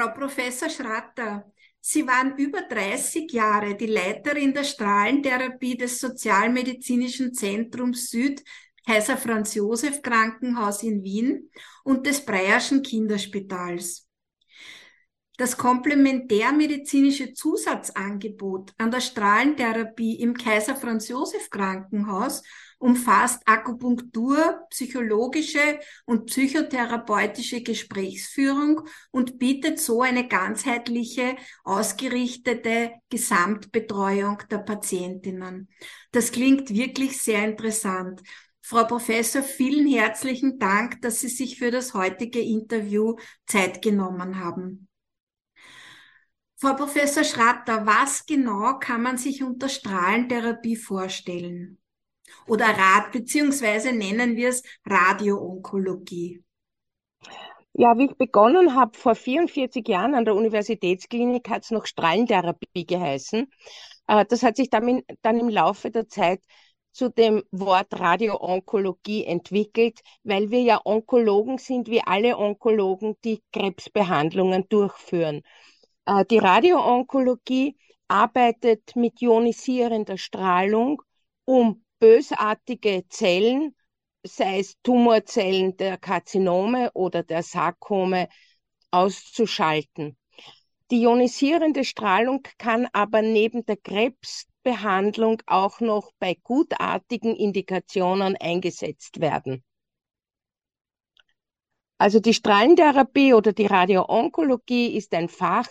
Frau Professor Schratter, Sie waren über 30 Jahre die Leiterin der Strahlentherapie des Sozialmedizinischen Zentrums Süd Kaiser Franz Josef Krankenhaus in Wien und des Breyerschen Kinderspitals. Das komplementärmedizinische Zusatzangebot an der Strahlentherapie im Kaiser Franz Josef Krankenhaus umfasst Akupunktur, psychologische und psychotherapeutische Gesprächsführung und bietet so eine ganzheitliche, ausgerichtete Gesamtbetreuung der Patientinnen. Das klingt wirklich sehr interessant. Frau Professor, vielen herzlichen Dank, dass Sie sich für das heutige Interview Zeit genommen haben. Frau Professor Schratter, was genau kann man sich unter Strahlentherapie vorstellen? Oder Rad, beziehungsweise nennen wir es Radioonkologie. Ja, wie ich begonnen habe, vor 44 Jahren an der Universitätsklinik hat es noch Strahlentherapie geheißen. Äh, das hat sich dann, im Laufe der Zeit zu dem Wort Radioonkologie entwickelt, weil wir ja Onkologen sind, wie alle Onkologen, die Krebsbehandlungen durchführen. Äh, die Radioonkologie arbeitet mit ionisierender Strahlung, um bösartige Zellen, sei es Tumorzellen der Karzinome oder der Sarkome, auszuschalten. Die ionisierende Strahlung kann aber neben der Krebsbehandlung auch noch bei gutartigen Indikationen eingesetzt werden. Also die Strahlentherapie oder die Radioonkologie ist ein Fach,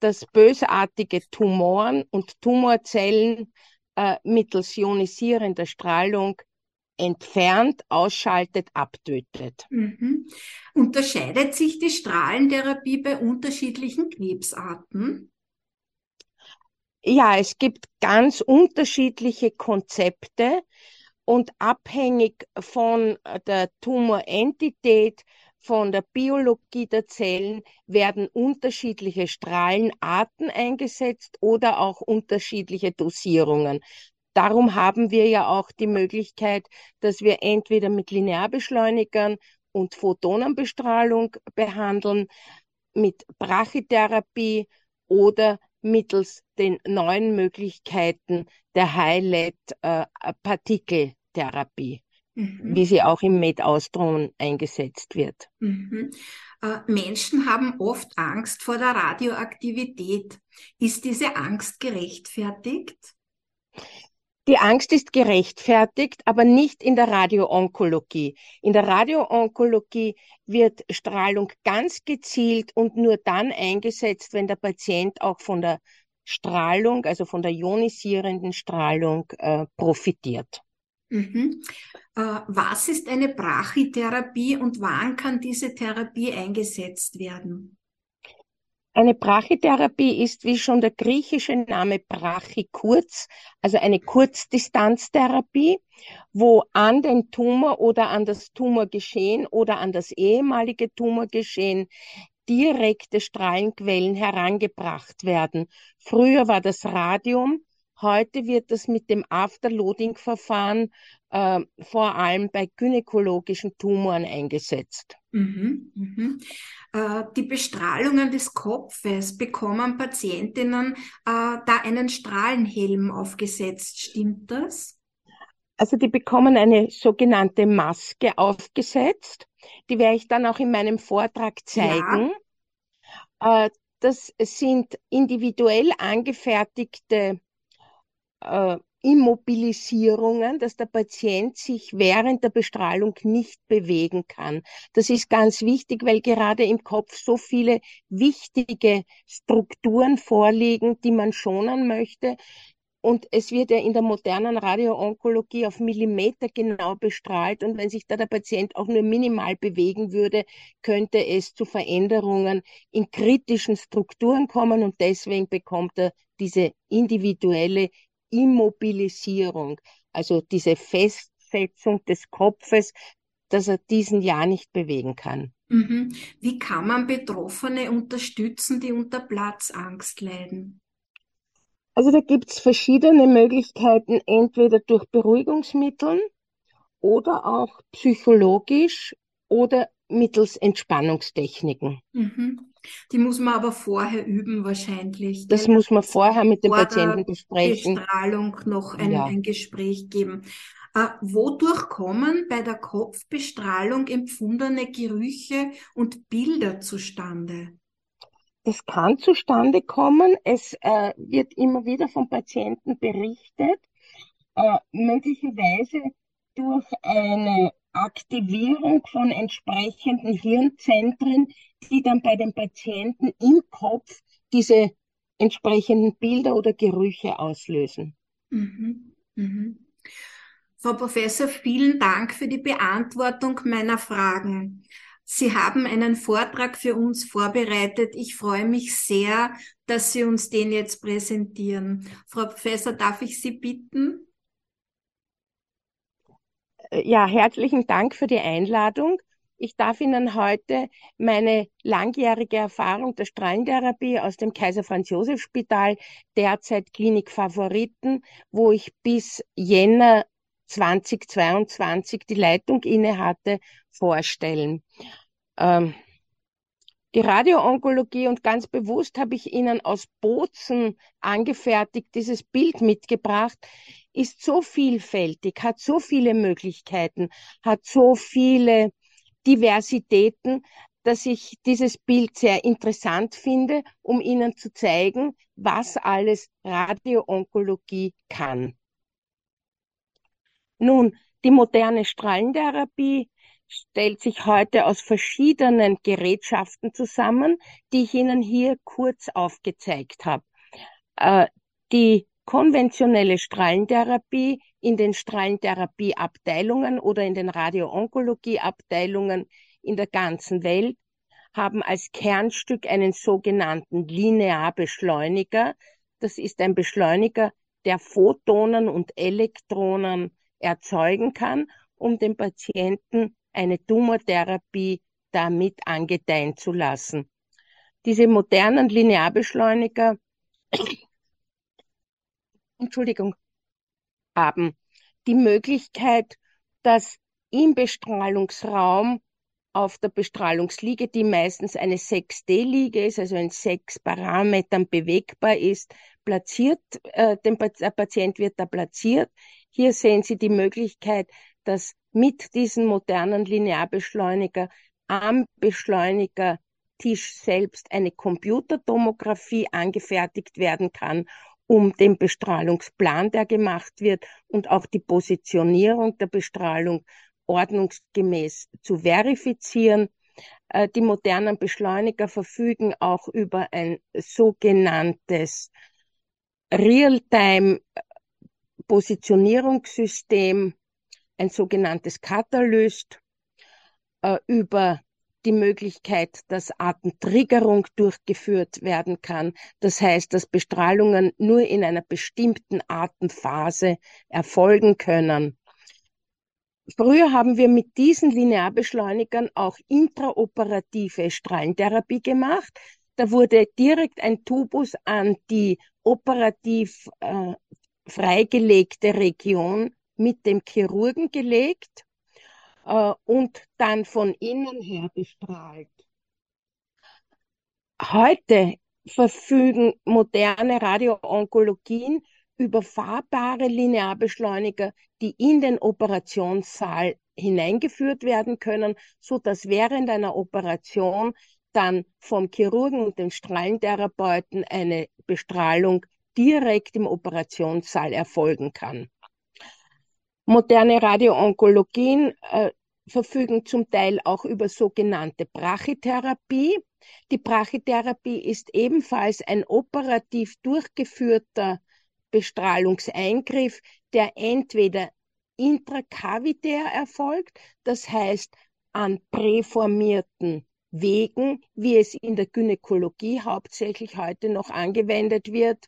das bösartige Tumoren und Tumorzellen äh, mittels ionisierender Strahlung entfernt, ausschaltet, abtötet. Mhm. Unterscheidet sich die Strahlentherapie bei unterschiedlichen Krebsarten? Ja, es gibt ganz unterschiedliche Konzepte und abhängig von der Tumorentität von der Biologie der Zellen werden unterschiedliche Strahlenarten eingesetzt oder auch unterschiedliche Dosierungen. Darum haben wir ja auch die Möglichkeit, dass wir entweder mit Linearbeschleunigern und Photonenbestrahlung behandeln, mit Brachytherapie oder mittels den neuen Möglichkeiten der Highlight-Partikeltherapie. Mhm. wie sie auch im Med-Austron eingesetzt wird. Mhm. Äh, Menschen haben oft Angst vor der Radioaktivität. Ist diese Angst gerechtfertigt? Die Angst ist gerechtfertigt, aber nicht in der Radioonkologie. In der Radioonkologie wird Strahlung ganz gezielt und nur dann eingesetzt, wenn der Patient auch von der Strahlung, also von der ionisierenden Strahlung, äh, profitiert. Mhm. Äh, was ist eine Brachytherapie und wann kann diese Therapie eingesetzt werden? Eine Brachytherapie ist, wie schon der griechische Name Brachy kurz, also eine Kurzdistanztherapie, wo an den Tumor oder an das Tumorgeschehen oder an das ehemalige Tumorgeschehen direkte Strahlenquellen herangebracht werden. Früher war das Radium, Heute wird das mit dem Afterloading-Verfahren äh, vor allem bei gynäkologischen Tumoren eingesetzt. Mhm, mhm. Äh, die Bestrahlungen des Kopfes bekommen Patientinnen äh, da einen Strahlenhelm aufgesetzt. Stimmt das? Also die bekommen eine sogenannte Maske aufgesetzt. Die werde ich dann auch in meinem Vortrag zeigen. Ja. Äh, das sind individuell angefertigte äh, Immobilisierungen, dass der Patient sich während der Bestrahlung nicht bewegen kann. Das ist ganz wichtig, weil gerade im Kopf so viele wichtige Strukturen vorliegen, die man schonen möchte. Und es wird ja in der modernen Radioonkologie auf Millimeter genau bestrahlt. Und wenn sich da der Patient auch nur minimal bewegen würde, könnte es zu Veränderungen in kritischen Strukturen kommen. Und deswegen bekommt er diese individuelle Immobilisierung, also diese Festsetzung des Kopfes, dass er diesen ja nicht bewegen kann. Mhm. Wie kann man Betroffene unterstützen, die unter Platzangst leiden? Also da gibt es verschiedene Möglichkeiten, entweder durch Beruhigungsmittel oder auch psychologisch oder mittels Entspannungstechniken. Mhm. Die muss man aber vorher üben wahrscheinlich. Das muss man vorher mit dem Patienten besprechen. Bestrahlung noch ein, ja. ein Gespräch geben. Äh, wodurch kommen bei der Kopfbestrahlung empfundene Gerüche und Bilder zustande? Es kann zustande kommen. Es äh, wird immer wieder vom Patienten berichtet, äh, möglicherweise durch eine Aktivierung von entsprechenden Hirnzentren, die dann bei den Patienten im Kopf diese entsprechenden Bilder oder Gerüche auslösen. Mhm. Mhm. Frau Professor, vielen Dank für die Beantwortung meiner Fragen. Sie haben einen Vortrag für uns vorbereitet. Ich freue mich sehr, dass Sie uns den jetzt präsentieren. Frau Professor, darf ich Sie bitten? Ja, herzlichen Dank für die Einladung. Ich darf Ihnen heute meine langjährige Erfahrung der Strahlentherapie aus dem Kaiser Franz Josef Spital, derzeit Klinik Favoriten, wo ich bis Jänner 2022 die Leitung inne hatte, vorstellen. Ähm, die Radioonkologie und ganz bewusst habe ich Ihnen aus Bozen angefertigt dieses Bild mitgebracht, ist so vielfältig, hat so viele Möglichkeiten, hat so viele Diversitäten, dass ich dieses Bild sehr interessant finde, um Ihnen zu zeigen, was alles Radioonkologie kann. Nun, die moderne Strahlentherapie stellt sich heute aus verschiedenen Gerätschaften zusammen, die ich Ihnen hier kurz aufgezeigt habe. Äh, die konventionelle Strahlentherapie in den Strahlentherapieabteilungen oder in den Radioonkologie-Abteilungen in der ganzen Welt haben als Kernstück einen sogenannten Linearbeschleuniger. Das ist ein Beschleuniger, der Photonen und Elektronen erzeugen kann, um dem Patienten eine Tumortherapie damit angedeihen zu lassen. Diese modernen Linearbeschleuniger Entschuldigung, haben die Möglichkeit, dass im Bestrahlungsraum auf der Bestrahlungsliege, die meistens eine 6D-Liege ist, also in sechs Parametern bewegbar ist, platziert, äh, der Patient wird da platziert. Hier sehen Sie die Möglichkeit, dass mit diesem modernen Linearbeschleuniger am Beschleunigertisch selbst eine Computertomographie angefertigt werden kann um den Bestrahlungsplan, der gemacht wird und auch die Positionierung der Bestrahlung ordnungsgemäß zu verifizieren. Äh, die modernen Beschleuniger verfügen auch über ein sogenanntes Realtime-Positionierungssystem, ein sogenanntes Katalyst, äh, über die Möglichkeit, dass Atemtriggerung durchgeführt werden kann. Das heißt, dass Bestrahlungen nur in einer bestimmten Atemphase erfolgen können. Früher haben wir mit diesen Linearbeschleunigern auch intraoperative Strahlentherapie gemacht. Da wurde direkt ein Tubus an die operativ äh, freigelegte Region mit dem Chirurgen gelegt äh, und dann von innen her bestrahlt. Heute verfügen moderne Radioonkologien über fahrbare Linearbeschleuniger, die in den Operationssaal hineingeführt werden können, so dass während einer Operation dann vom Chirurgen und dem Strahlentherapeuten eine Bestrahlung direkt im Operationssaal erfolgen kann. Moderne Radioonkologien äh, verfügen zum Teil auch über sogenannte Brachytherapie. Die Brachytherapie ist ebenfalls ein operativ durchgeführter Bestrahlungseingriff, der entweder intrakavitär erfolgt, das heißt an präformierten Wegen, wie es in der Gynäkologie hauptsächlich heute noch angewendet wird,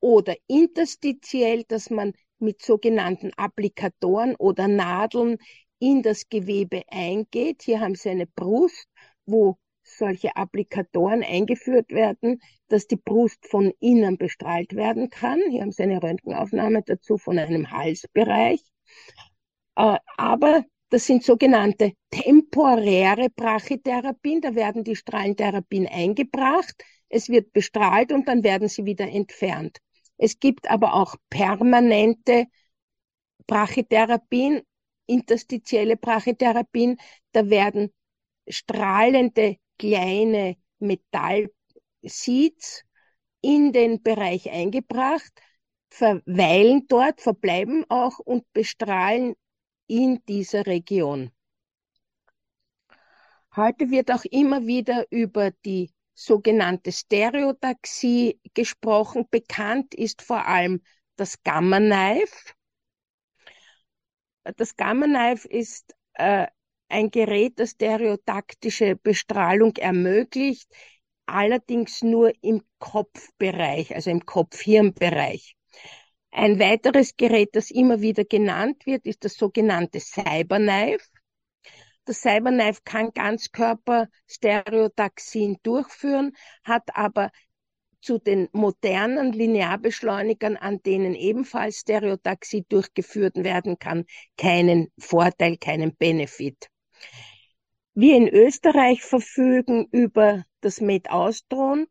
oder interstitiell, dass man mit sogenannten Applikatoren oder Nadeln in das Gewebe eingeht. Hier haben Sie eine Brust, wo solche Applikatoren eingeführt werden, dass die Brust von innen bestrahlt werden kann. Hier haben Sie eine Röntgenaufnahme dazu von einem Halsbereich. Äh, aber Das sind sogenannte temporäre Brachytherapien. Da werden die Strahlentherapien eingebracht, es wird bestrahlt und dann werden sie wieder entfernt. Es gibt aber auch permanente Brachytherapien, interstitielle Brachytherapien. Da werden strahlende kleine Metallseeds in den Bereich eingebracht, verweilen dort, verbleiben auch und bestrahlen in dieser Region. Heute wird auch immer wieder über die sogenannte Stereotaxie gesprochen. Bekannt ist vor allem das Gamma Knife. Das Gamma Knife ist äh, ein Gerät, das stereotaktische Bestrahlung ermöglicht, allerdings nur im Kopfbereich, also im Kopf-Hirn-Bereich. Ein weiteres Gerät, das immer wieder genannt wird, ist das sogenannte Cyberknife. Das Cyberknife kann Ganzkörper-Stereotaxien durchführen, hat aber zu den modernen Linearbeschleunigern, an denen ebenfalls Stereotaxie durchgeführt werden kann, keinen Vorteil, keinen Benefit. Wir in Österreich verfügen über das MedAustron,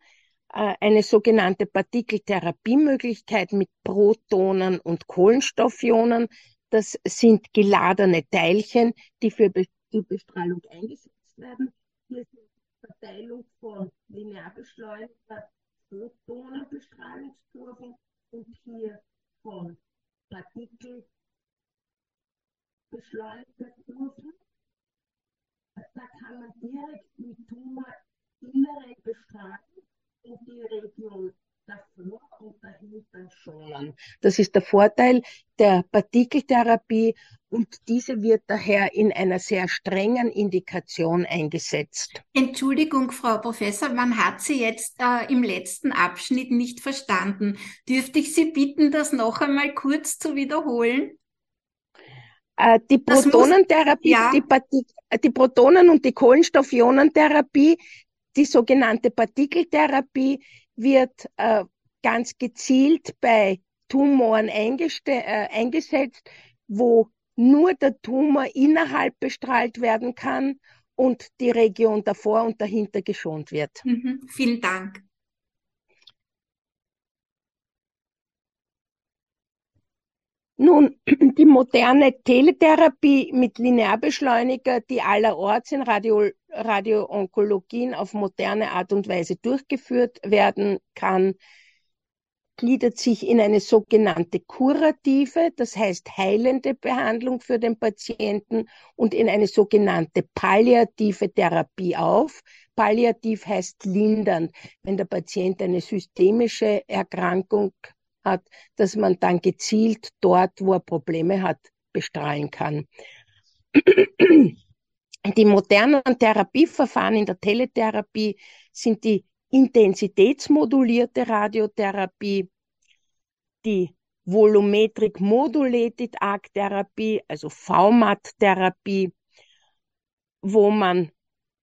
äh, eine sogenannte Partikeltherapiemöglichkeit mit Protonen und Kohlenstoffionen. Das sind geladene Teilchen, die für die Bestrahlung eingesetzt werden. Hier ist die Verteilung von Linearbeschleuniger, Photonenbestrahlungskurven und hier von Partikelbeschleunigerkurven. Da kann man direkt mit Tumor innere bestrahlen und die Region davor und dahinter schonen. Das ist der Vorteil der Partikeltherapie und diese wird daher in einer sehr strengen Indikation eingesetzt. Entschuldigung, Frau Professor, man hat Sie jetzt äh, im letzten Abschnitt nicht verstanden. Dürfte ich Sie bitten, das noch einmal kurz zu wiederholen? Äh, die Protonentherapie, muss, ja. die, die Protonen- und die Kohlenstoffionentherapie, die sogenannte Partikeltherapie wird äh, ganz gezielt bei Tumoren äh, eingesetzt, wo nur der Tumor innerhalb bestrahlt werden kann und die Region davor und dahinter geschont wird. Mhm, vielen Dank. Nun, die moderne Teletherapie mit Linearbeschleuniger, die allerorts in Radio, Radioonkologien auf moderne Art und Weise durchgeführt werden kann, gliedert sich in eine sogenannte kurative, das heißt heilende Behandlung für den Patienten und in eine sogenannte palliative Therapie auf. Palliativ heißt lindernd, wenn der Patient eine systemische Erkrankung hat, dass man dann gezielt dort, wo er Probleme hat, bestrahlen kann. Die modernen Therapieverfahren in der Teletherapie sind die intensitätsmodulierte Radiotherapie, die Volumetric Modulated Arc Therapie, also VMAT-Therapie, wo man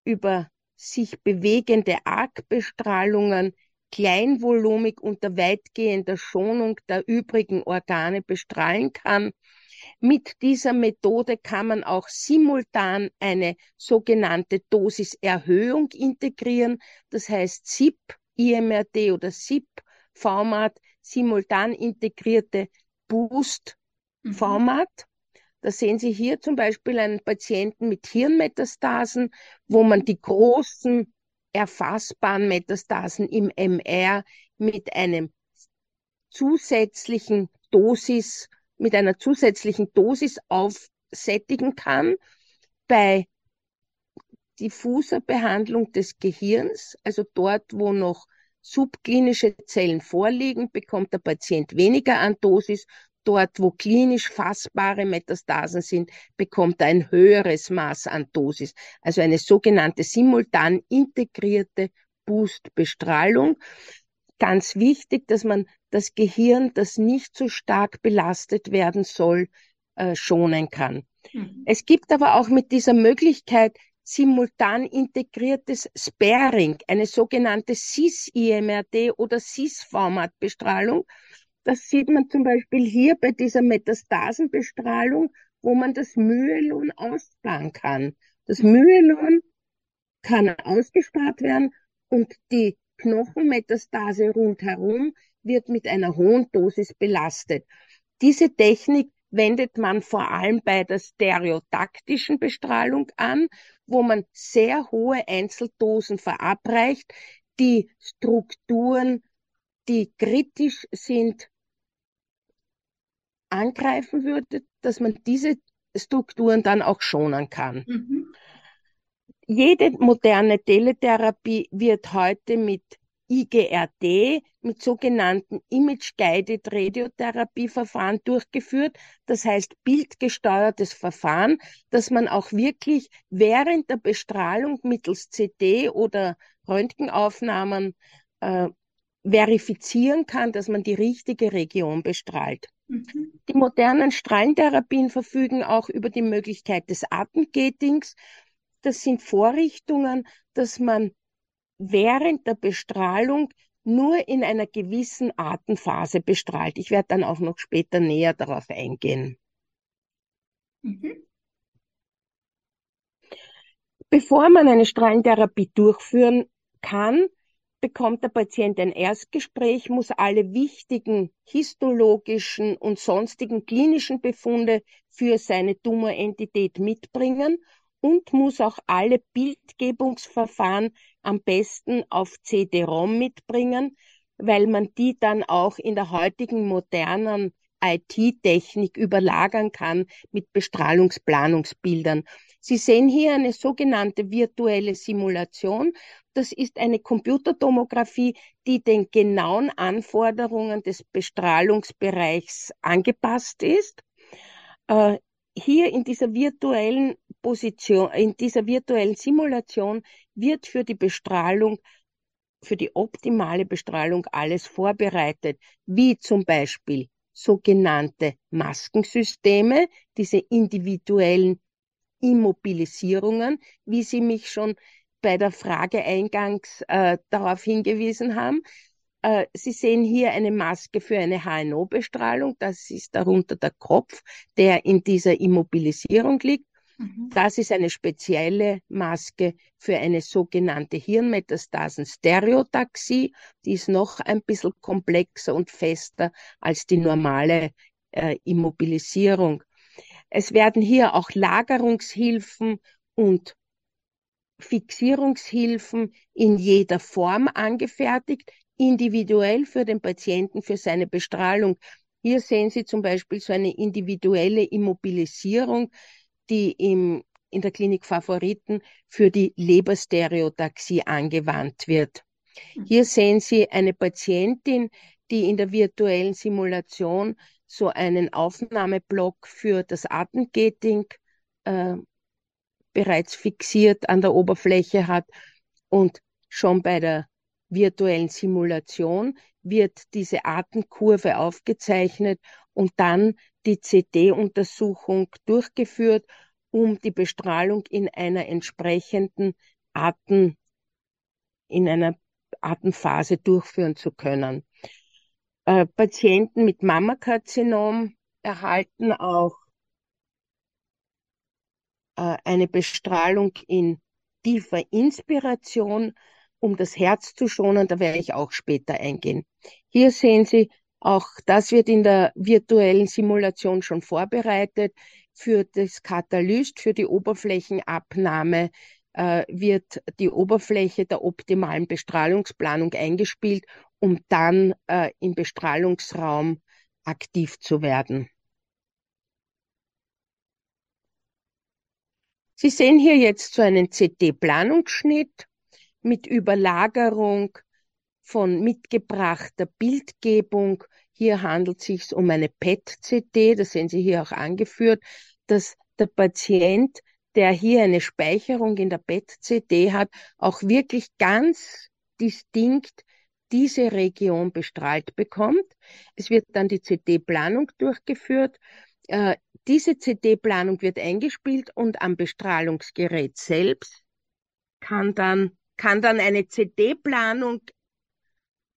über sich bewegende Arc-Bestrahlungen kleinvolumig unter weitgehender Schonung der übrigen Organe bestrahlen kann. Mit dieser Methode kann man auch simultan eine sogenannte Dosiserhöhung integrieren. Das heißt SIP, IMRT oder SIP, Format, simultan integrierte Boost-Format. Mhm. Da sehen Sie hier zum Beispiel einen Patienten mit Hirnmetastasen, wo man die großen erfassbaren Metastasen im MR mit einem zusätzlichen Dosis, mit einer zusätzlichen Dosis aufsättigen kann. Bei diffuser Behandlung des Gehirns, also dort, wo noch subklinische Zellen vorliegen, bekommt der Patient weniger an Dosis dort, wo klinisch fassbare Metastasen sind, bekommt er ein höheres Maß an Dosis, also eine sogenannte simultan integrierte Boost-Bestrahlung. Ganz wichtig, dass man das Gehirn, das nicht so stark belastet werden soll, äh, schonen kann. Mhm. Es gibt aber auch mit dieser Möglichkeit simultan integriertes Sparing, eine sogenannte CIS-IMRT oder CIS-Format-Bestrahlung. Das sieht man zum Beispiel hier bei dieser Metastasenbestrahlung, wo man das Myeelon aussparen kann. Das Myeelon kann ausgespart werden und die Knochenmetastase rundherum wird mit einer hohen Dosis belastet. Diese Technik wendet man vor allem bei der stereotaktischen Bestrahlung an, wo man sehr hohe Einzeldosen verabreicht, die Strukturen, die kritisch sind, angreifen würde, dass man diese Strukturen dann auch schonen kann. Mhm. Jede moderne Teletherapie wird heute mit IGRT mit sogenannten Image-Guided Radiotherapieverfahren durchgeführt. Das heißt bildgesteuertes Verfahren, dass man auch wirklich während der Bestrahlung mittels CD oder Röntgenaufnahmen äh, verifizieren kann, dass man die richtige Region bestrahlt. Mhm. Die modernen Strahlentherapien verfügen auch über die Möglichkeit des Atemgatings. Das sind Vorrichtungen, dass man während der Bestrahlung nur in einer gewissen Atemphase bestrahlt. Ich werde dann auch noch später näher darauf eingehen. Mhm. Bevor man eine Strahlentherapie durchführen kann, bekommt der Patient ein Erstgespräch, muss alle wichtigen histologischen und sonstigen klinischen Befunde für seine Tumorentität mitbringen und muss auch alle Bildgebungsverfahren am besten auf CD-ROM mitbringen, weil man die dann auch in der heutigen modernen IT-Technik überlagern kann mit Bestrahlungsplanungsbildern. Sie sehen hier eine sogenannte virtuelle Simulation. Das ist eine Computertomographie, die den genauen Anforderungen des Bestrahlungsbereichs angepasst ist. Äh, hier in dieser virtuellen Position, in dieser virtuellen Simulation wird für die Bestrahlung, für die optimale Bestrahlung alles vorbereitet, wie zum Beispiel sogenannte Maskensysteme, diese individuellen Immobilisierungen, wie Sie mich schon bei der Frage eingangs äh, darauf hingewiesen haben. Äh, Sie sehen hier eine Maske für eine HNO-Bestrahlung. Das ist darunter der Kopf, der in dieser Immobilisierung liegt. Mhm. Das ist eine spezielle Maske für eine sogenannte Hirnmetastasen-Stereotaxie. Die ist noch ein bisschen komplexer und fester als die normale äh, Immobilisierung. Es werden hier auch Lagerungshilfen und Fixierungshilfen in jeder Form angefertigt, individuell für den Patienten, für seine Bestrahlung. Hier sehen Sie zum Beispiel so eine individuelle Immobilisierung, die im, in der Klinik Favoriten für die Leberstereotaxie angewandt wird. Mhm. Hier sehen Sie eine Patientin, die in der virtuellen Simulation so einen Aufnahmeblock für das Atemgating äh, bereits fixiert an der Oberfläche hat und schon bei der virtuellen Simulation wird diese Atemkurve aufgezeichnet und dann die CD-Untersuchung durchgeführt, um die Bestrahlung in einer entsprechenden Atem, in einer Atemphase durchführen zu können. Äh, Patienten mit Mammakarzinom erhalten auch äh, eine Bestrahlung in tiefer Inspiration, um das Herz zu schonen. Da werde ich auch später eingehen. Hier sehen Sie, auch das wird in der virtuellen Simulation schon vorbereitet. Für das Katalyst, für die Oberflächenabnahme äh, wird die Oberfläche der optimalen Bestrahlungsplanung eingespielt, um dann äh, im Bestrahlungsraum aktiv zu werden. Sie sehen hier jetzt so einen CT-Planungsschnitt mit Überlagerung von mitgebrachter Bildgebung. Hier handelt es sich um eine PET-CT, das sehen Sie hier auch angeführt, dass der Patient, der hier eine Speicherung in der PET-CT hat, auch wirklich ganz distinkt diese Region bestrahlt bekommt. Es wird dann die CT-Planung durchgeführt. Äh, diese CT-Planung wird eingespielt und am Bestrahlungsgerät selbst kann dann, kann dann eine CT-Planung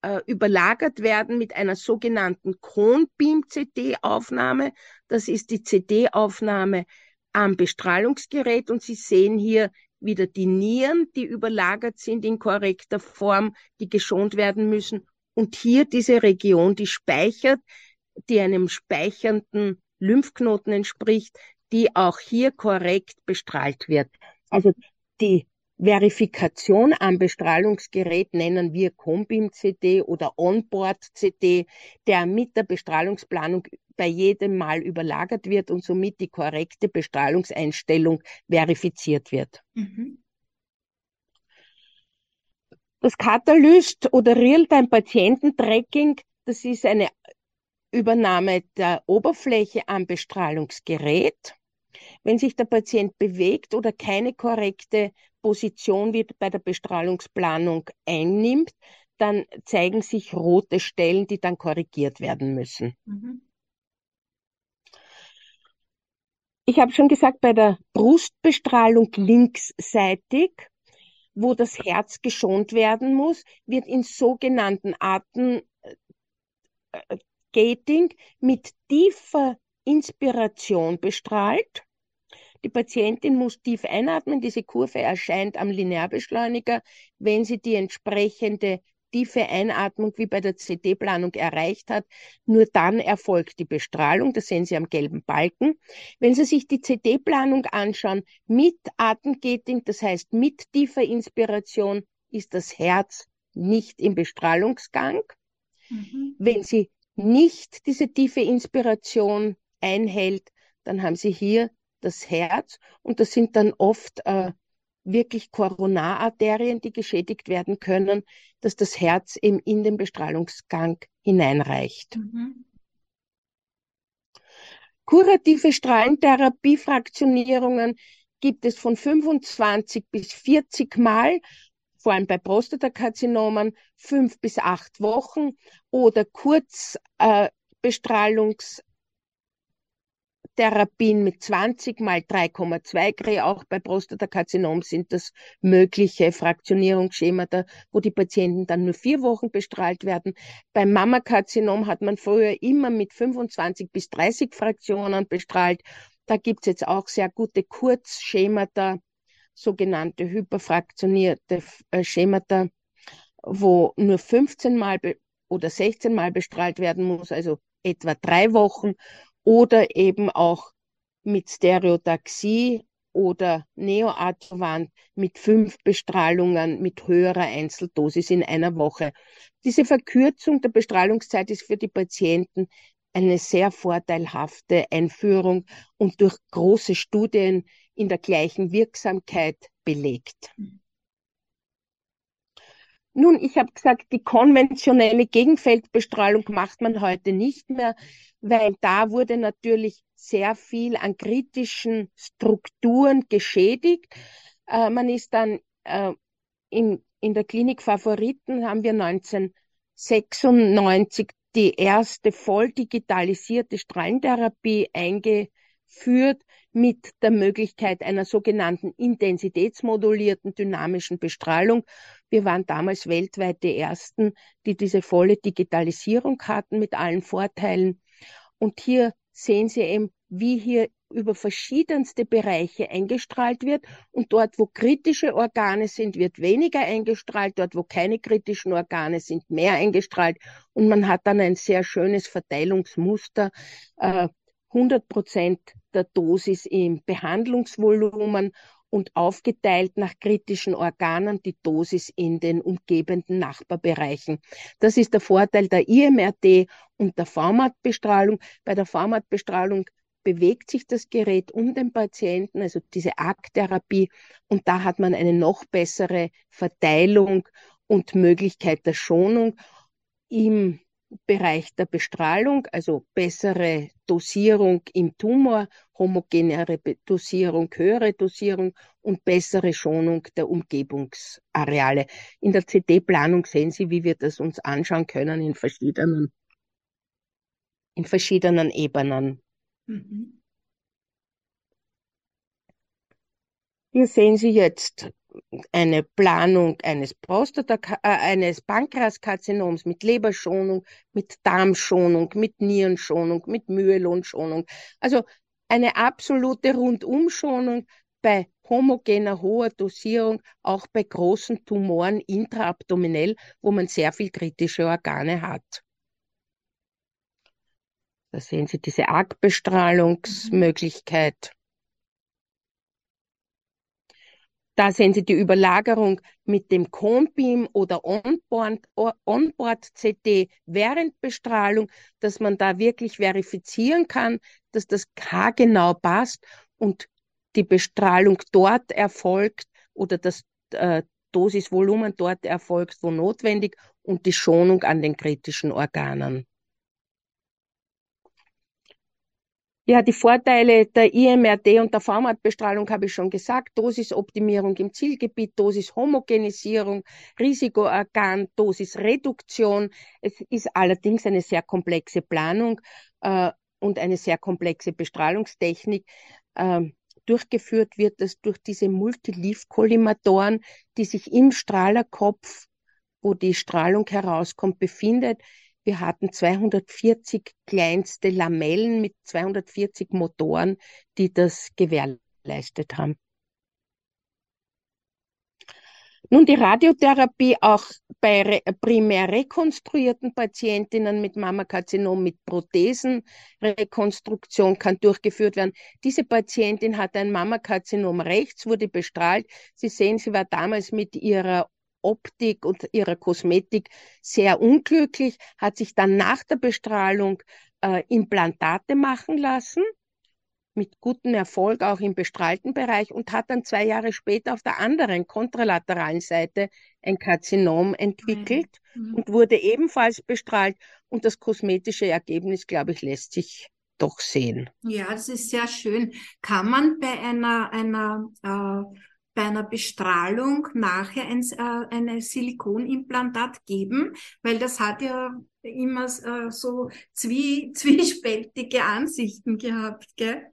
äh, überlagert werden mit einer sogenannten Cone-Beam-CD-Aufnahme. Das ist die CD-Aufnahme am Bestrahlungsgerät und Sie sehen hier wieder die Nieren, die überlagert sind in korrekter Form, die geschont werden müssen. Und hier diese Region, die speichert, die einem speichernden Lymphknoten entspricht, die auch hier korrekt bestrahlt wird. Also die Verifikation am Bestrahlungsgerät nennen wir Combim-CD oder Onboard-CD, der mit der Bestrahlungsplanung bei jedem Mal überlagert wird und somit die korrekte Bestrahlungseinstellung verifiziert wird. Mhm. Das Katalyst oder Realtime-Patiententracking, das ist eine Übernahme der Oberfläche am Bestrahlungsgerät. Wenn sich der Patient bewegt oder keine korrekte Position wird bei der Bestrahlungsplanung einnimmt, dann zeigen sich rote Stellen, die dann korrigiert werden müssen. Mhm. Ich habe schon gesagt, bei der Brustbestrahlung linksseitig, wo das Herz geschont werden muss, wird in sogenannten Atemgating mit tiefer Inspiration bestrahlt. Die Patientin muss tief einatmen. Diese Kurve erscheint am Linearbeschleuniger, wenn sie die entsprechende tiefe Einatmung wie bei der CD-Planung erreicht hat. Nur dann erfolgt die Bestrahlung. Das sehen Sie am gelben Balken. Wenn Sie sich die CD-Planung anschauen mit Atemgating, das heißt mit tiefer Inspiration, ist das Herz nicht im Bestrahlungsgang. Mhm. Wenn Sie nicht diese tiefe Inspiration einhält, dann haben Sie hier das Herz und das sind dann oft äh, wirklich Koronararterien, die geschädigt werden können, dass das Herz eben in den Bestrahlungsgang hineinreicht. Mhm. Kurative Strahlentherapie-Fraktionierungen gibt es von 25 bis 40 Mal, vor allem bei Prostatakarzinomen, fünf bis acht Wochen oder Kurzbestrahlungs- äh, Therapien mit 20 mal 3,2 Gray, auch bei Prostatakarzinom sind das mögliche Fraktionierungsschemata, wo die Patienten dann nur vier Wochen bestrahlt werden. Beim Mammakarzinom hat man früher immer mit 25 bis 30 Fraktionen bestrahlt. Da gibt es jetzt auch sehr gute Kurzschemata, sogenannte hyperfraktionierte äh, Schemata, wo nur 15 Mal oder 16 Mal bestrahlt werden muss, also etwa drei Wochen oder eben auch mit Stereotaxie oder Neoadjuvant mit fünf Bestrahlungen mit höherer Einzeldosis in einer Woche. Diese Verkürzung der Bestrahlungszeit ist für die Patienten eine sehr vorteilhafte Einführung und durch große Studien in der gleichen Wirksamkeit belegt. Nun, ich habe gesagt, die konventionelle Gegenfeldbestrahlung macht man heute nicht mehr, weil da wurde natürlich sehr viel an kritischen Strukturen geschädigt. Äh, man ist dann äh, in, in der Klinik Favoriten haben wir 1996 die erste voll digitalisierte Strahlentherapie eingeführt mit der Möglichkeit einer sogenannten intensitätsmodulierten dynamischen Bestrahlung. Wir waren damals weltweit die Ersten, die diese volle Digitalisierung hatten mit allen Vorteilen. Und hier sehen Sie eben, wie hier über verschiedenste Bereiche eingestrahlt wird. Und dort, wo kritische Organe sind, wird weniger eingestrahlt. Dort, wo keine kritischen Organe sind, mehr eingestrahlt. Und man hat dann ein sehr schönes Verteilungsmuster. 100 äh, Prozent der Dosis im Behandlungsvolumen und aufgeteilt nach kritischen Organen die Dosis in den umgebenden Nachbarbereichen. Das ist der Vorteil der IMRT und der VMAT-Bestrahlung. Bei der VMAT-Bestrahlung bewegt sich das Gerät um den Patienten, also diese ARC-Therapie, und da hat man eine noch bessere Verteilung und Möglichkeit der Schonung. Im Bereich der Bestrahlung, also bessere Dosierung im Tumor, homogenere Dosierung, höhere Dosierung und bessere Schonung der Umgebungsareale. In der CD-Planung sehen Sie, wie wir das uns anschauen können in verschiedenen, in verschiedenen Ebenen. Mhm. Hier sehen Sie jetzt eine Planung eines Prostata, äh, eines Pankreaskarzinoms mit Leberschonung, mit Darmschonung, mit Nierenschonung, mit Myelogenschonung. Also eine absolute Rundumschonung bei homogener hoher Dosierung, auch bei großen Tumoren intraabdominell, wo man sehr viel kritische Organe hat. Da sehen Sie diese Argbestrahlungsmöglichkeit. Da sehen Sie die Überlagerung mit dem Combeam oder Onboard-CD während Bestrahlung, dass man da wirklich verifizieren kann, dass das K genau passt und die Bestrahlung dort erfolgt oder das äh, Dosisvolumen dort erfolgt, wo notwendig und die Schonung an den kritischen Organen. Ja, die Vorteile der IMRD und der Formatbestrahlung habe ich schon gesagt. Dosisoptimierung im Zielgebiet, Dosishomogenisierung, Risikoorgan, Dosisreduktion. Es ist allerdings eine sehr komplexe Planung äh, und eine sehr komplexe Bestrahlungstechnik. Äh, durchgeführt wird das durch diese Multileaf-Kollimatoren, die sich im Strahlerkopf, wo die Strahlung herauskommt, befindet. Wir hatten 240 kleinste Lamellen mit 240 Motoren, die das gewährleistet haben. Nun, die Radiotherapie auch bei primär rekonstruierten Patientinnen mit Mammakarzinom mit Prothesenrekonstruktion kann durchgeführt werden. Diese Patientin hat ein Mammakarzinom rechts, wurde bestrahlt. Sie sehen, sie war damals mit ihrer Optik und ihrer Kosmetik sehr unglücklich, hat sich dann nach der Bestrahlung äh, Implantate machen lassen, mit gutem Erfolg auch im bestrahlten Bereich und hat dann zwei Jahre später auf der anderen kontralateralen Seite ein Karzinom entwickelt mhm. und wurde ebenfalls bestrahlt und das kosmetische Ergebnis, glaube ich, lässt sich doch sehen. Ja, das ist sehr schön. Kann man bei einer, einer äh, bei einer Bestrahlung nachher ein, äh, ein Silikonimplantat geben, weil das hat ja immer äh, so zwie, zwiespältige Ansichten gehabt, gell?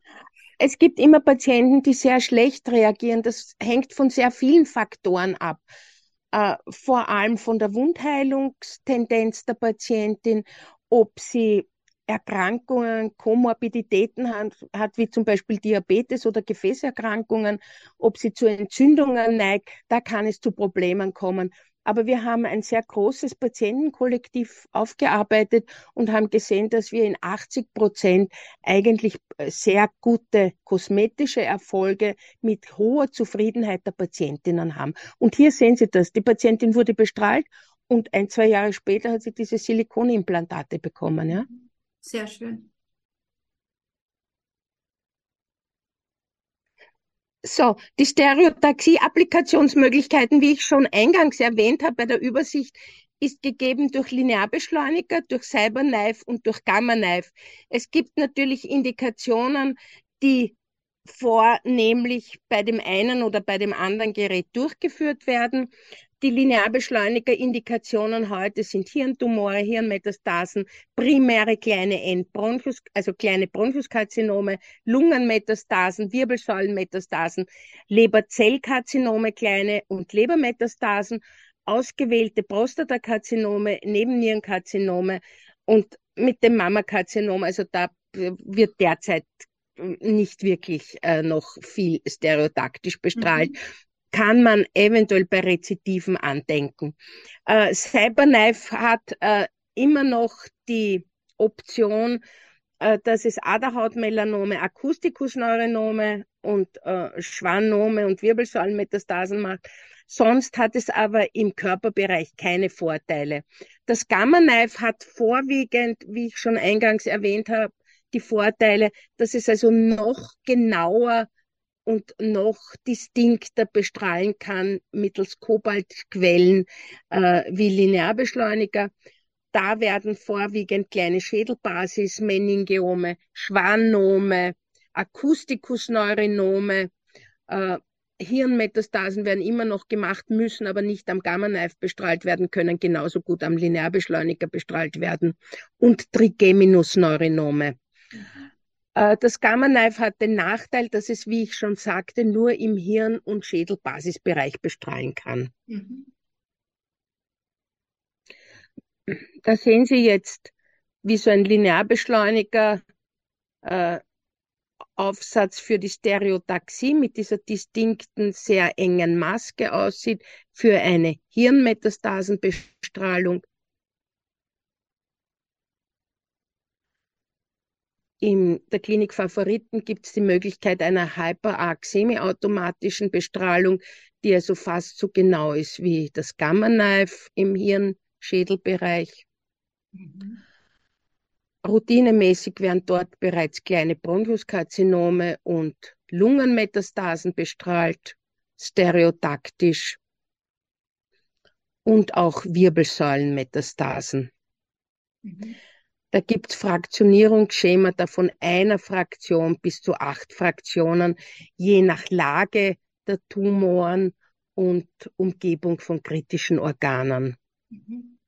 Es gibt immer Patienten, die sehr schlecht reagieren. Das hängt von sehr vielen Faktoren ab. Äh, vor allem von der Wundheilungstendenz der Patientin, ob sie Erkrankungen, Komorbiditäten hat, hat, wie zum Beispiel Diabetes oder Gefäßerkrankungen, ob sie zu Entzündungen neigt, da kann es zu Problemen kommen. Aber wir haben ein sehr großes Patientenkollektiv aufgearbeitet und haben gesehen, dass wir in 80 Prozent eigentlich sehr gute kosmetische Erfolge mit hoher Zufriedenheit der Patientinnen haben. Und hier sehen Sie das. Die Patientin wurde bestrahlt und ein, zwei Jahre später hat sie diese Silikonimplantate bekommen. Ja? Sehr schön. So, die Stereotaxie-Applikationsmöglichkeiten, wie ich schon eingangs erwähnt habe bei der Übersicht, ist gegeben durch Linearbeschleuniger, durch Cyberknife und durch Gamma-Knife. Es gibt natürlich Indikationen, die vornehmlich bei dem einen oder bei dem anderen Gerät durchgeführt werden. Die Linearbeschleuniger-Indikationen heute sind Hirntumore, Hirnmetastasen, primäre kleine Endbronchus, also kleine Bronchuskarzinome, Lungenmetastasen, Wirbelsäulenmetastasen, Leberzellkarzinome, kleine und Lebermetastasen, ausgewählte Prostatakarzinome, Nebennierenkarzinome und mit dem Mammakarzinom, also da wird derzeit nicht wirklich äh, noch viel stereotaktisch bestrahlt. Mhm kann man eventuell bei Rezidiven andenken. Äh, Cyberknife hat äh, immer noch die Option, äh, dass es Aderhautmelanome, Akustikusneuronome und äh, Schwannome und Wirbelsäulenmetastasen macht. Sonst hat es aber im Körperbereich keine Vorteile. Das Gamma-Knife hat vorwiegend, wie ich schon eingangs erwähnt habe, die Vorteile, dass es also noch genauer und noch distinkter bestrahlen kann mittels Kobaltquellen äh, wie Linearbeschleuniger. Da werden vorwiegend kleine Schädelbasis, Meningiome, Schwannome, Akustikusneurinome, äh, Hirnmetastasen werden immer noch gemacht, müssen aber nicht am Gamma-Knife bestrahlt werden, können genauso gut am Linearbeschleuniger bestrahlt werden und Trigeminusneurinome. Äh, das Gamma-Knife hat den Nachteil, dass es, wie ich schon sagte, nur im Hirn- und Schädelbasisbereich bestrahlen kann. Mhm. Da sehen Sie jetzt, wie so ein Linearbeschleuniger äh, Aufsatz für die Stereotaxie mit dieser distinkten, sehr engen Maske aussieht, für eine Hirnmetastasenbestrahlung. In der Klinik Favoriten gibt es die Möglichkeit einer Hyperarc semiautomatischen Bestrahlung, die also fast so genau ist wie das Gamma-Knife im Hirnschädelbereich. Mhm. Routinemäßig werden dort bereits kleine Bronchuskarzinome und Lungenmetastasen bestrahlt, stereotaktisch und auch Wirbelsäulenmetastasen. Mhm. Da gibt es Fraktionierungsschemata von einer Fraktion bis zu acht Fraktionen, je nach Lage der Tumoren und Umgebung von kritischen Organen. Mhm.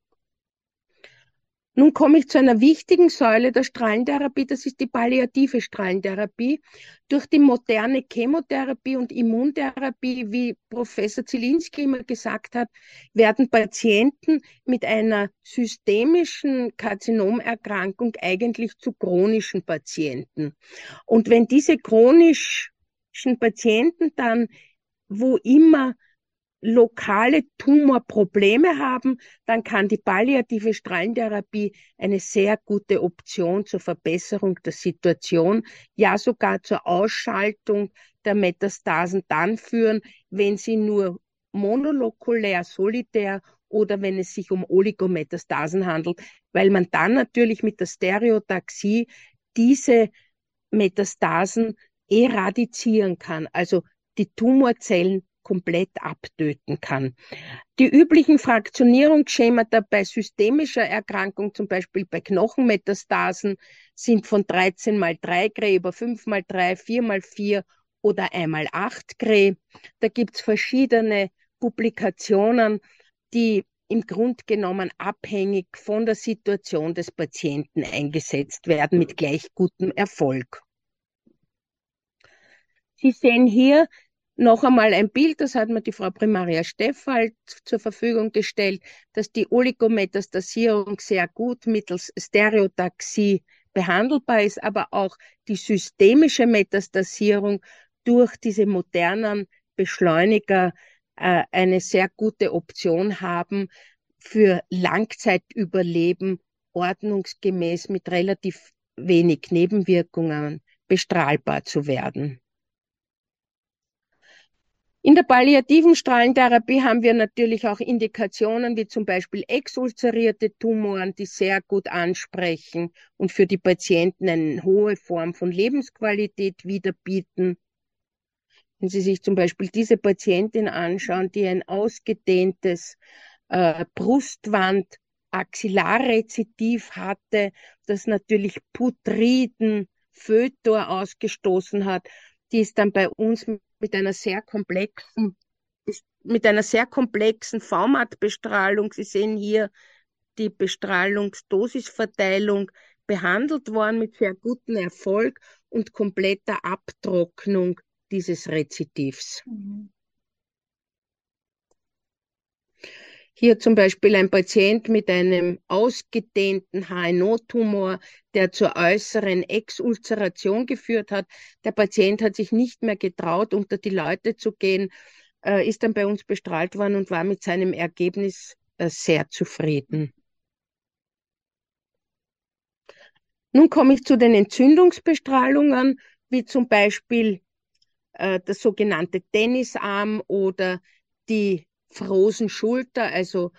Nun komme ich zu einer wichtigen Säule der Strahlentherapie, das ist die palliative Strahlentherapie. Durch die moderne Chemotherapie und Immuntherapie, wie Professor Zielinski immer gesagt hat, werden Patienten mit einer systemischen Karzinomerkrankung eigentlich zu chronischen Patienten. Und wenn diese chronischen Patienten dann wo immer lokale Tumorprobleme haben, dann kann die palliative Strahlentherapie eine sehr gute Option zur Verbesserung der Situation, ja sogar zur Ausschaltung der Metastasen dann führen, wenn sie nur monolokulär, solitär oder wenn es sich um Oligometastasen handelt, weil man dann natürlich mit der Stereotaxie diese Metastasen eradizieren kann, also die Tumorzellen komplett abtöten kann. Die üblichen Fraktionierungsschemata bei systemischer Erkrankung, zum Beispiel bei Knochenmetastasen, sind von 13 mal 3 Gray über 5 mal 3, 4 mal 4 oder einmal 8 Gray. Da gibt es verschiedene Publikationen, die im Grunde genommen abhängig von der Situation des Patienten eingesetzt werden mit gleich gutem Erfolg. Sie sehen hier noch einmal ein Bild, das hat mir die Frau Primaria Steffald zur Verfügung gestellt, dass die Oligometastasierung sehr gut mittels Stereotaxie behandelbar ist, aber auch die systemische Metastasierung durch diese modernen Beschleuniger äh, eine sehr gute Option haben für Langzeitüberleben ordnungsgemäß mit relativ wenig Nebenwirkungen bestrahlbar zu werden. In der palliativen Strahlentherapie haben wir natürlich auch Indikationen wie zum Beispiel exulzerierte Tumoren, die sehr gut ansprechen und für die Patienten eine hohe Form von Lebensqualität wiederbieten. Wenn Sie sich zum Beispiel diese Patientin anschauen, die ein ausgedehntes äh, Brustwand Axillarrezidiv hatte, das natürlich Putriden, Fötor ausgestoßen hat, die ist dann bei uns mit einer sehr komplexen, mit einer sehr komplexen VMAT-Bestrahlung. Sie sehen hier die Bestrahlungsdosisverteilung behandelt worden mit sehr gutem Erfolg und kompletter Abtrocknung dieses Rezidivs. Mhm. Hier zum Beispiel ein Patient mit einem ausgedehnten HNO-Tumor, der zur äußeren Exulzeration geführt hat. Der Patient hat sich nicht mehr getraut, unter die Leute zu gehen, äh, ist dann bei uns bestrahlt worden und war mit seinem Ergebnis äh, sehr zufrieden. Nun komme ich zu den Entzündungsbestrahlungen, wie zum Beispiel äh, das sogenannte Tennisarm oder die Frosen Schulter, also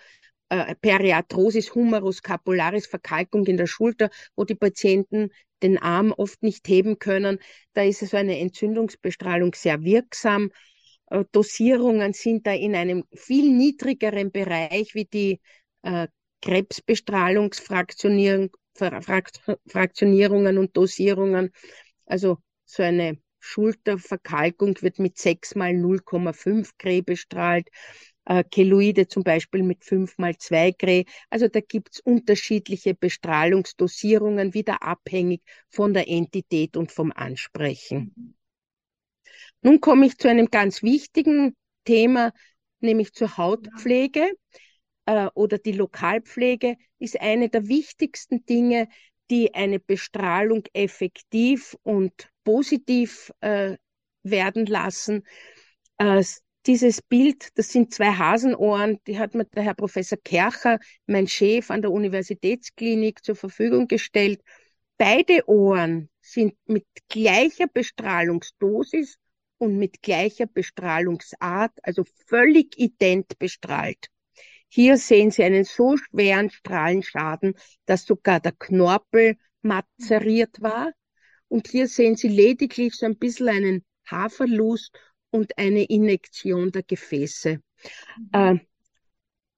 äh, Periarthrosis humerus scapularis, Verkalkung in der Schulter, wo die Patienten den Arm oft nicht heben können. Da ist so eine Entzündungsbestrahlung sehr wirksam. Äh, Dosierungen sind da in einem viel niedrigeren Bereich wie die äh, Krebsbestrahlungsfraktionierung, Fraktionierungen und Dosierungen. Also so eine Schulterverkalkung wird mit 6 mal 0,5 Gray bestrahlt äh, Keloide zum Beispiel mit 5 mal 2 Gray. Also da gibt's unterschiedliche Bestrahlungsdosierungen, wieder abhängig von der Entität und vom Ansprechen. Nun komme ich zu einem ganz wichtigen Thema, nämlich zur Hautpflege äh, oder die Lokalpflege ist eine der wichtigsten Dinge, die eine Bestrahlung effektiv und positiv äh, werden lassen. Äh, dieses Bild, das sind zwei Hasenohren, die hat mir der Herr Professor Kercher, mein Chef an der Universitätsklinik, zur Verfügung gestellt. Beide Ohren sind mit gleicher Bestrahlungsdosis und mit gleicher Bestrahlungsart, also völlig ident bestrahlt. Hier sehen Sie einen so schweren Strahlenschaden, dass sogar der Knorpel mazeriert war. Und hier sehen Sie lediglich so ein bisschen einen Haarverlust und eine Injektion der Gefäße. Mhm. Äh,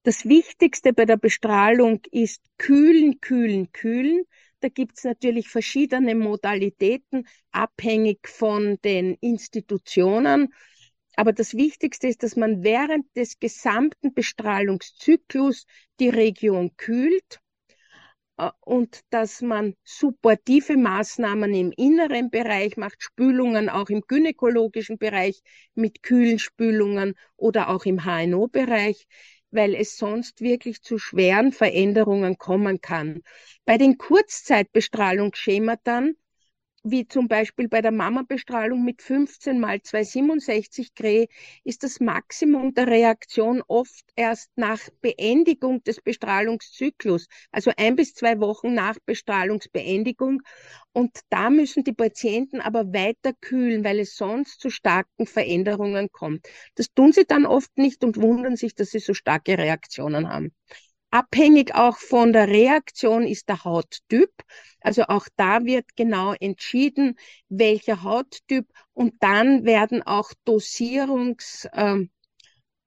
das Wichtigste bei der Bestrahlung ist kühlen, kühlen, kühlen. Da gibt es natürlich verschiedene Modalitäten, abhängig von den Institutionen. Aber das Wichtigste ist, dass man während des gesamten Bestrahlungszyklus die Region kühlt und dass man supportive Maßnahmen im inneren Bereich macht, Spülungen auch im gynäkologischen Bereich mit kühlen Spülungen oder auch im HNO-Bereich, weil es sonst wirklich zu schweren Veränderungen kommen kann. Bei den Kurzzeitbestrahlungsschemata wie zum Beispiel bei der Mammabestrahlung mit 15 mal 267 Gray, ist das Maximum der Reaktion oft erst nach Beendigung des Bestrahlungszyklus, also ein bis zwei Wochen nach Bestrahlungsbeendigung. Und da müssen die Patienten aber weiter kühlen, weil es sonst zu starken Veränderungen kommt. Das tun sie dann oft nicht und wundern sich, dass sie so starke Reaktionen haben. Abhängig auch von der Reaktion ist der Hauttyp. Also auch da wird genau entschieden, welcher Hauttyp und dann werden auch Dosierungs- äh,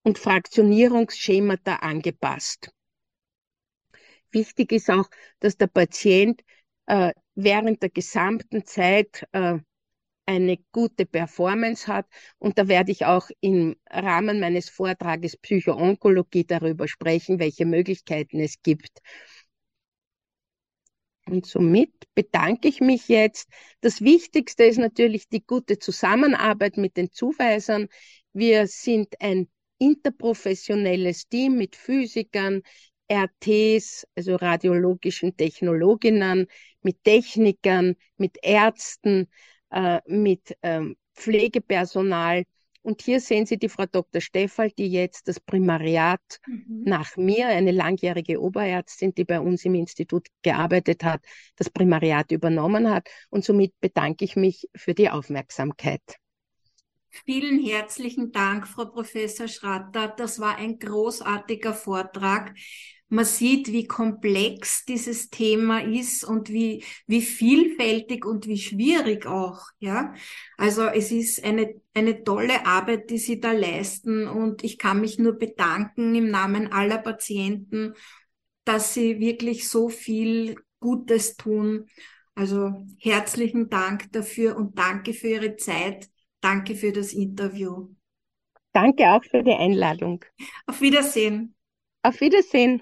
und Fraktionierungsschemata angepasst. Wichtig ist auch, dass der Patient äh, während der gesamten Zeit äh, eine gute Performance hat. Und da werde ich auch im Rahmen meines Vortrages Psychoonkologie darüber sprechen, welche Möglichkeiten es gibt. Und somit bedanke ich mich jetzt. Das Wichtigste ist natürlich die gute Zusammenarbeit mit den Zuweisern. Wir sind ein interprofessionelles Team mit Physikern, RTs, also radiologischen Technologinnen, mit Technikern, mit Ärzten, äh, mit ähm, Pflegepersonal. Und hier sehen Sie die Frau Dr. Steffal, die jetzt das Primariat mhm. nach mir, eine langjährige Oberärztin, die bei uns im Institut gearbeitet hat, das Primariat übernommen hat. Und somit bedanke ich mich für die Aufmerksamkeit. Vielen herzlichen Dank, Frau Professor Schratter. Das war ein großartiger Vortrag man sieht, wie komplex dieses Thema ist und wie, wie vielfältig und wie schwierig auch, ja. Also es ist eine, eine tolle Arbeit, die Sie da leisten und ich kann mich nur bedanken im Namen aller Patienten, dass Sie wirklich so viel Gutes tun. Also herzlichen Dank dafür und danke für Ihre Zeit. Danke für das Interview. Danke auch für die Einladung. Auf Wiedersehen. Auf Wiedersehen.